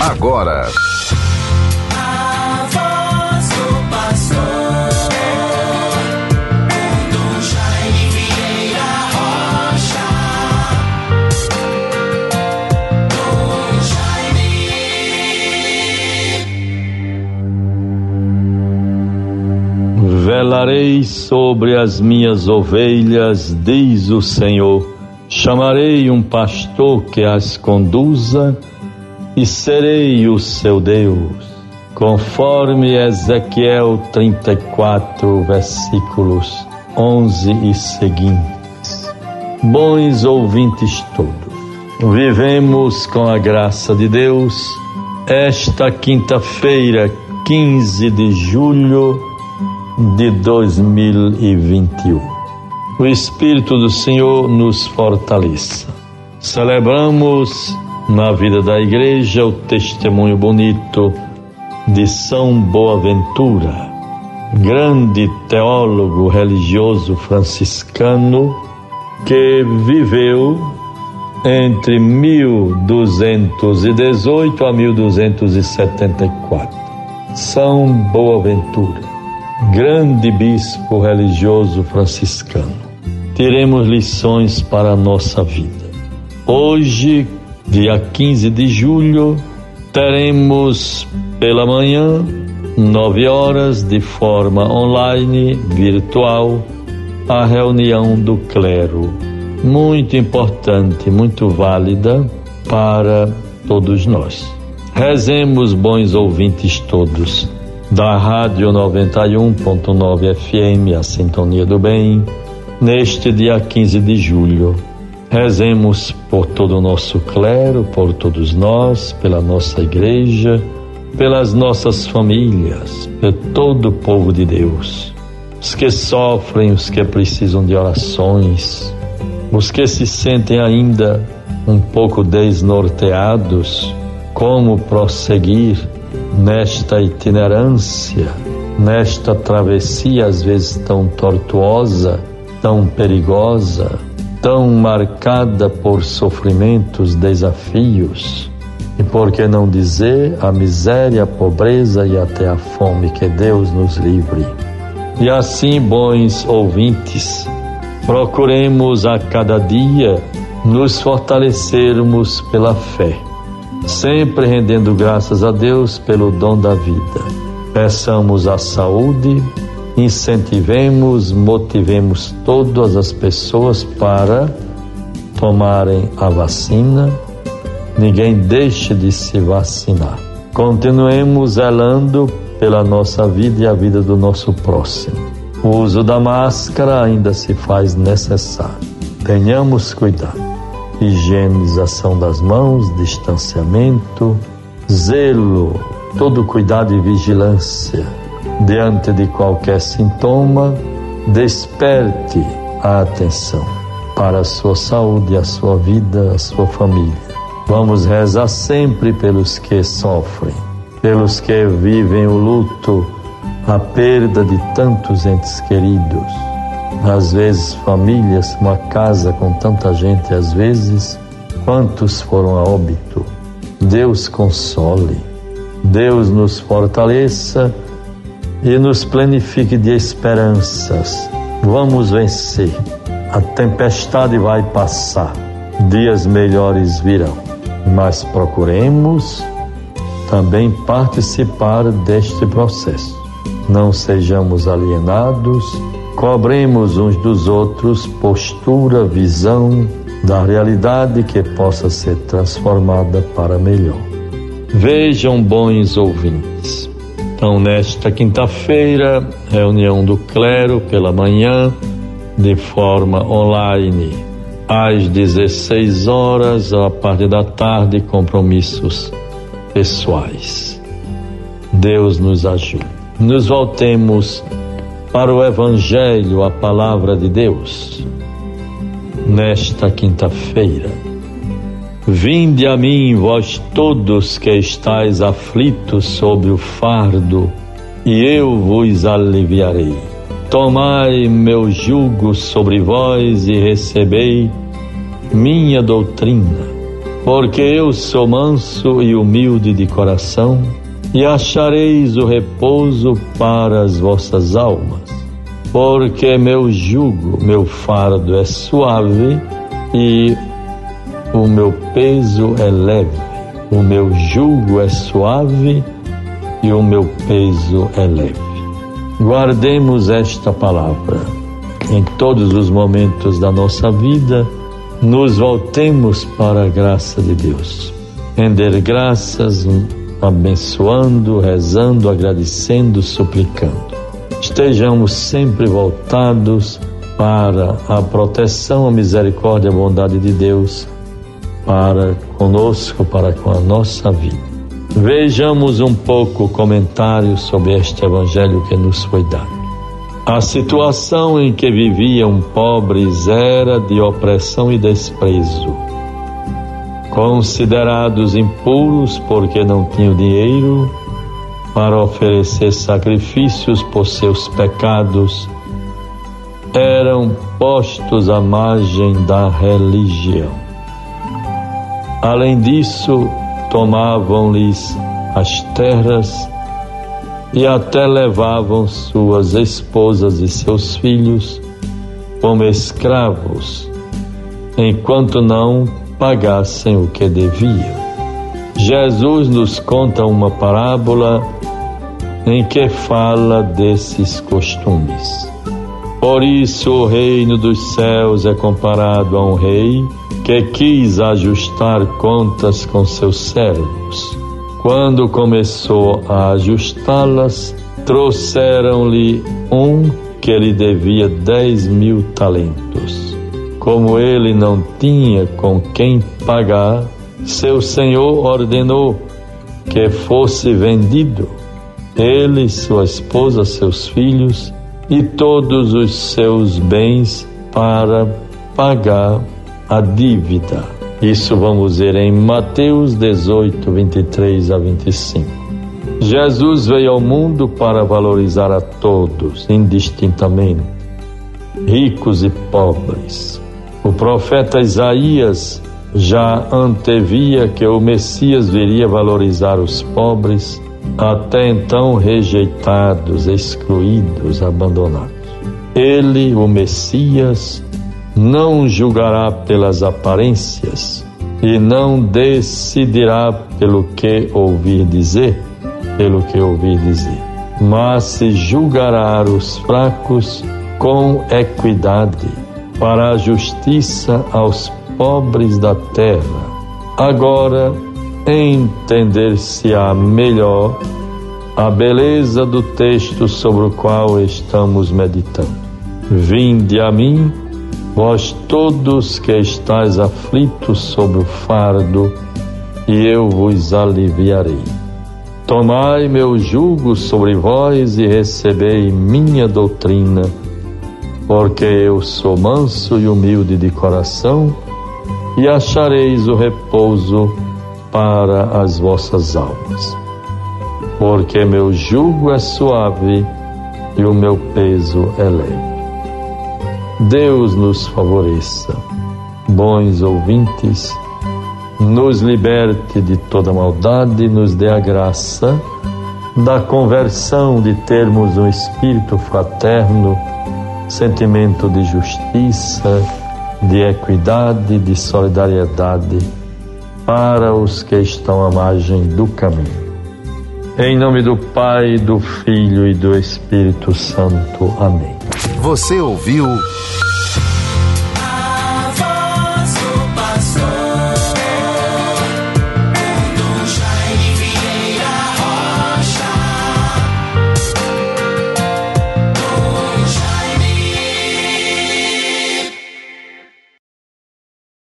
agora. Velarei sobre as minhas ovelhas, diz o Senhor. Chamarei um pastor que as conduza e serei o seu Deus, conforme Ezequiel 34, versículos 11 e seguintes. Bons ouvintes todos, vivemos com a graça de Deus esta quinta-feira, 15 de julho de 2021. O Espírito do Senhor nos fortaleça. Celebramos na vida da igreja o testemunho bonito de São Boaventura, grande teólogo religioso franciscano que viveu entre 1218 a 1274. São Boaventura, grande bispo religioso franciscano. Tiremos lições para a nossa vida. Hoje, dia 15 de julho, teremos pela manhã, nove horas, de forma online, virtual, a reunião do clero. Muito importante, muito válida para todos nós. Rezemos, bons ouvintes todos, da Rádio 91.9 FM, a Sintonia do Bem, neste dia 15 de julho Rezemos por todo o nosso clero, por todos nós, pela nossa igreja, pelas nossas famílias, por todo o povo de Deus. Os que sofrem, os que precisam de orações, os que se sentem ainda um pouco desnorteados, como prosseguir nesta itinerância, nesta travessia às vezes tão tortuosa, tão perigosa tão marcada por sofrimentos, desafios, e por que não dizer a miséria, a pobreza e até a fome, que Deus nos livre. E assim, bons ouvintes, procuremos a cada dia nos fortalecermos pela fé, sempre rendendo graças a Deus pelo dom da vida. Peçamos a saúde, incentivemos, motivemos todas as pessoas para tomarem a vacina. Ninguém deixe de se vacinar. Continuemos zelando pela nossa vida e a vida do nosso próximo. O uso da máscara ainda se faz necessário. Tenhamos cuidado. Higienização das mãos, distanciamento, zelo, todo cuidado e vigilância diante de qualquer sintoma, desperte a atenção para a sua saúde, a sua vida, a sua família. Vamos rezar sempre pelos que sofrem, pelos que vivem o luto, a perda de tantos entes queridos. Às vezes, famílias, uma casa com tanta gente, às vezes, quantos foram a óbito. Deus console, Deus nos fortaleça e nos plenifique de esperanças. Vamos vencer. A tempestade vai passar, dias melhores virão, mas procuremos também participar deste processo. Não sejamos alienados, cobremos uns dos outros postura, visão da realidade que possa ser transformada para melhor. Vejam, bons ouvintes, então, nesta quinta-feira, reunião do clero pela manhã, de forma online. Às 16 horas, a parte da tarde, compromissos pessoais. Deus nos ajude. Nos voltemos para o Evangelho, a palavra de Deus, nesta quinta-feira. Vinde a mim, vós todos que estáis aflitos sobre o fardo, e eu vos aliviarei. Tomai meu jugo sobre vós e recebei minha doutrina, porque eu sou manso e humilde de coração, e achareis o repouso para as vossas almas. Porque meu jugo, meu fardo é suave e o meu peso é leve. O meu jugo é suave e o meu peso é leve. Guardemos esta palavra em todos os momentos da nossa vida. Nos voltemos para a graça de Deus. Render graças, abençoando, rezando, agradecendo, suplicando. Estejamos sempre voltados para a proteção, a misericórdia, a bondade de Deus para conosco, para com a nossa vida. Vejamos um pouco o comentário sobre este evangelho que nos foi dado. A situação em que viviam pobres era de opressão e desprezo. Considerados impuros porque não tinham dinheiro para oferecer sacrifícios por seus pecados, eram postos à margem da religião. Além disso, tomavam-lhes as terras e até levavam suas esposas e seus filhos como escravos, enquanto não pagassem o que deviam. Jesus nos conta uma parábola em que fala desses costumes. Por isso o reino dos céus é comparado a um rei que quis ajustar contas com seus servos. Quando começou a ajustá-las, trouxeram-lhe um que lhe devia dez mil talentos. Como ele não tinha com quem pagar, seu senhor ordenou que fosse vendido, ele, sua esposa, seus filhos e todos os seus bens para pagar a dívida. Isso vamos ver em Mateus 18, 23 a 25. Jesus veio ao mundo para valorizar a todos, indistintamente, ricos e pobres. O profeta Isaías já antevia que o Messias viria valorizar os pobres até então rejeitados, excluídos, abandonados. Ele, o Messias, não julgará pelas aparências e não decidirá pelo que ouvir dizer, pelo que ouvir dizer, mas se julgará os fracos com equidade, para a justiça aos pobres da terra. Agora, entender-se-á melhor a beleza do texto sobre o qual estamos meditando. Vinde a mim, vós todos que estáis aflitos sob o fardo, e eu vos aliviarei. Tomai meu jugo sobre vós e recebei minha doutrina, porque eu sou manso e humilde de coração, e achareis o repouso para as vossas almas. Porque meu jugo é suave e o meu peso é leve. Deus nos favoreça. Bons ouvintes, nos liberte de toda maldade, nos dê a graça da conversão, de termos um espírito fraterno, sentimento de justiça, de equidade, de solidariedade para os que estão à margem do caminho. Em nome do Pai, do Filho e do Espírito Santo. Amém. Você ouviu